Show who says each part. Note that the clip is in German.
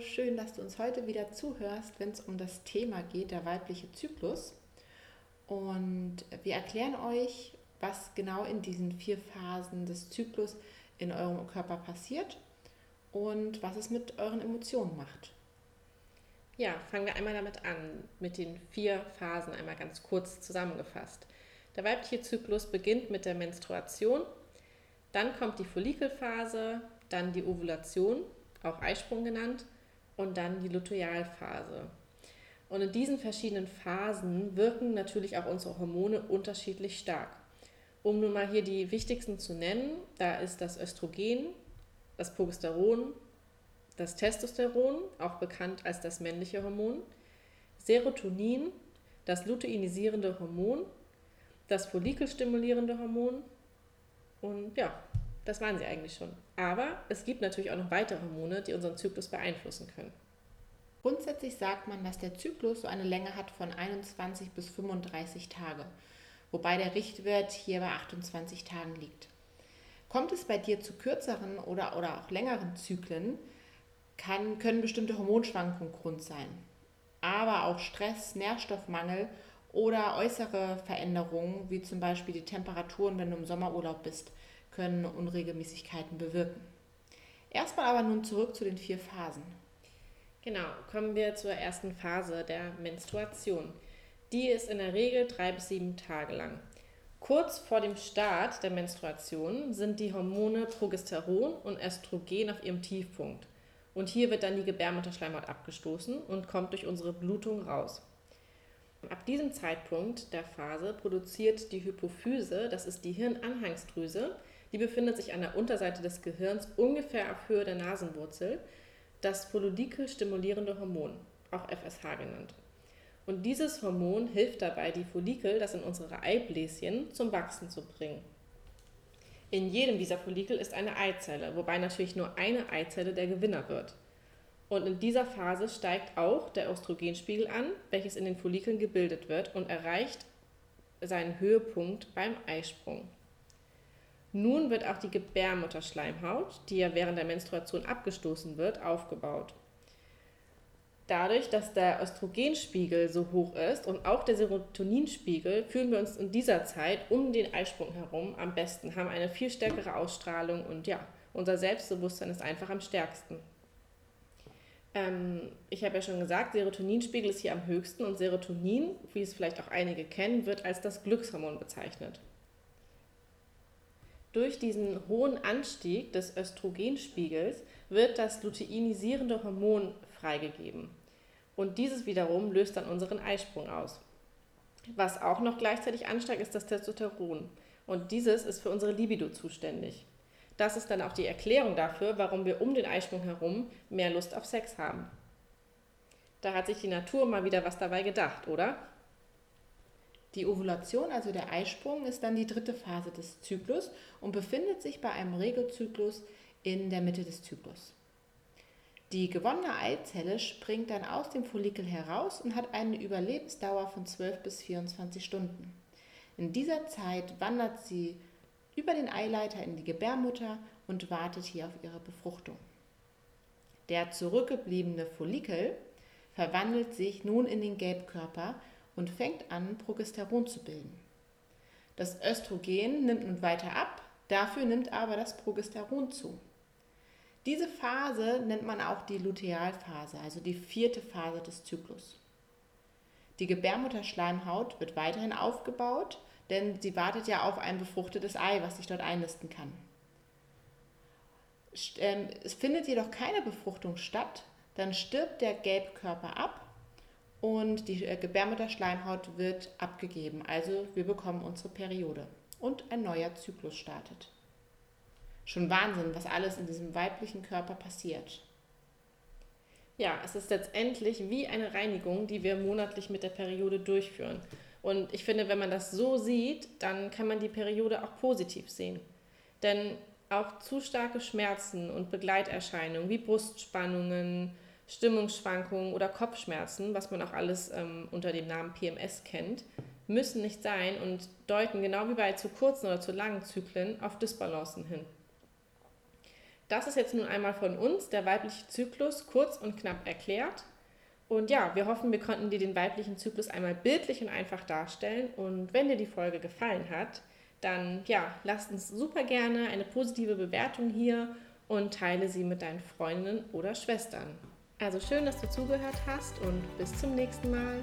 Speaker 1: Schön, dass du uns heute wieder zuhörst, wenn es um das Thema geht, der weibliche Zyklus. Und wir erklären euch, was genau in diesen vier Phasen des Zyklus in eurem Körper passiert und was es mit euren Emotionen macht.
Speaker 2: Ja, fangen wir einmal damit an, mit den vier Phasen einmal ganz kurz zusammengefasst. Der weibliche Zyklus beginnt mit der Menstruation, dann kommt die Follikelphase, dann die Ovulation, auch Eisprung genannt, und dann die Lutealphase. Und in diesen verschiedenen Phasen wirken natürlich auch unsere Hormone unterschiedlich stark. Um nun mal hier die wichtigsten zu nennen, da ist das Östrogen, das Progesteron, das Testosteron, auch bekannt als das männliche Hormon, Serotonin, das luteinisierende Hormon, das follikelstimulierende Hormon und ja, das waren sie eigentlich schon. Aber es gibt natürlich auch noch weitere Hormone, die unseren Zyklus beeinflussen können.
Speaker 1: Grundsätzlich sagt man, dass der Zyklus so eine Länge hat von 21 bis 35 Tage, wobei der Richtwert hier bei 28 Tagen liegt. Kommt es bei dir zu kürzeren oder, oder auch längeren Zyklen, kann, können bestimmte Hormonschwankungen Grund sein. Aber auch Stress, Nährstoffmangel oder äußere Veränderungen, wie zum Beispiel die Temperaturen, wenn du im Sommerurlaub bist, können Unregelmäßigkeiten bewirken. Erstmal aber nun zurück zu den vier Phasen.
Speaker 2: Genau, kommen wir zur ersten Phase der Menstruation. Die ist in der Regel drei bis sieben Tage lang. Kurz vor dem Start der Menstruation sind die Hormone Progesteron und Östrogen auf ihrem Tiefpunkt. Und hier wird dann die Gebärmutterschleimhaut abgestoßen und kommt durch unsere Blutung raus. Ab diesem Zeitpunkt der Phase produziert die Hypophyse, das ist die Hirnanhangsdrüse, die befindet sich an der Unterseite des Gehirns ungefähr auf Höhe der Nasenwurzel, das Follikel-stimulierende Hormon, auch FSH genannt. Und dieses Hormon hilft dabei, die Follikel, das in unsere Eibläschen, zum Wachsen zu bringen. In jedem dieser Follikel ist eine Eizelle, wobei natürlich nur eine Eizelle der Gewinner wird. Und in dieser Phase steigt auch der Östrogenspiegel an, welches in den Follikeln gebildet wird und erreicht seinen Höhepunkt beim Eisprung. Nun wird auch die Gebärmutterschleimhaut, die ja während der Menstruation abgestoßen wird, aufgebaut. Dadurch, dass der Östrogenspiegel so hoch ist und auch der Serotoninspiegel, fühlen wir uns in dieser Zeit um den Eisprung herum am besten, haben eine viel stärkere Ausstrahlung und ja, unser Selbstbewusstsein ist einfach am stärksten. Ähm, ich habe ja schon gesagt, Serotoninspiegel ist hier am höchsten und Serotonin, wie es vielleicht auch einige kennen, wird als das Glückshormon bezeichnet. Durch diesen hohen Anstieg des Östrogenspiegels wird das luteinisierende Hormon freigegeben. Und dieses wiederum löst dann unseren Eisprung aus. Was auch noch gleichzeitig ansteigt, ist das Testosteron. Und dieses ist für unsere Libido zuständig. Das ist dann auch die Erklärung dafür, warum wir um den Eisprung herum mehr Lust auf Sex haben. Da hat sich die Natur mal wieder was dabei gedacht, oder?
Speaker 1: Die Ovulation, also der Eisprung, ist dann die dritte Phase des Zyklus und befindet sich bei einem Regelzyklus in der Mitte des Zyklus. Die gewonnene Eizelle springt dann aus dem Follikel heraus und hat eine Überlebensdauer von 12 bis 24 Stunden. In dieser Zeit wandert sie über den Eileiter in die Gebärmutter und wartet hier auf ihre Befruchtung. Der zurückgebliebene Follikel verwandelt sich nun in den Gelbkörper und fängt an, Progesteron zu bilden. Das Östrogen nimmt nun weiter ab, dafür nimmt aber das Progesteron zu. Diese Phase nennt man auch die Lutealphase, also die vierte Phase des Zyklus. Die Gebärmutterschleimhaut wird weiterhin aufgebaut, denn sie wartet ja auf ein befruchtetes Ei, was sich dort einnisten kann. Ähm, es findet jedoch keine Befruchtung statt, dann stirbt der Gelbkörper ab und die äh, Gebärmutterschleimhaut wird abgegeben. Also wir bekommen unsere Periode und ein neuer Zyklus startet. schon Wahnsinn, was alles in diesem weiblichen Körper passiert.
Speaker 2: Ja, es ist letztendlich wie eine Reinigung, die wir monatlich mit der Periode durchführen. Und ich finde, wenn man das so sieht, dann kann man die Periode auch positiv sehen. Denn auch zu starke Schmerzen und Begleiterscheinungen wie Brustspannungen, Stimmungsschwankungen oder Kopfschmerzen, was man auch alles ähm, unter dem Namen PMS kennt, müssen nicht sein und deuten genau wie bei zu kurzen oder zu langen Zyklen auf Disbalancen hin. Das ist jetzt nun einmal von uns der weibliche Zyklus kurz und knapp erklärt. Und ja, wir hoffen, wir konnten dir den weiblichen Zyklus einmal bildlich und einfach darstellen. Und wenn dir die Folge gefallen hat, dann ja, lass uns super gerne eine positive Bewertung hier und teile sie mit deinen Freundinnen oder Schwestern. Also schön, dass du zugehört hast und bis zum nächsten Mal.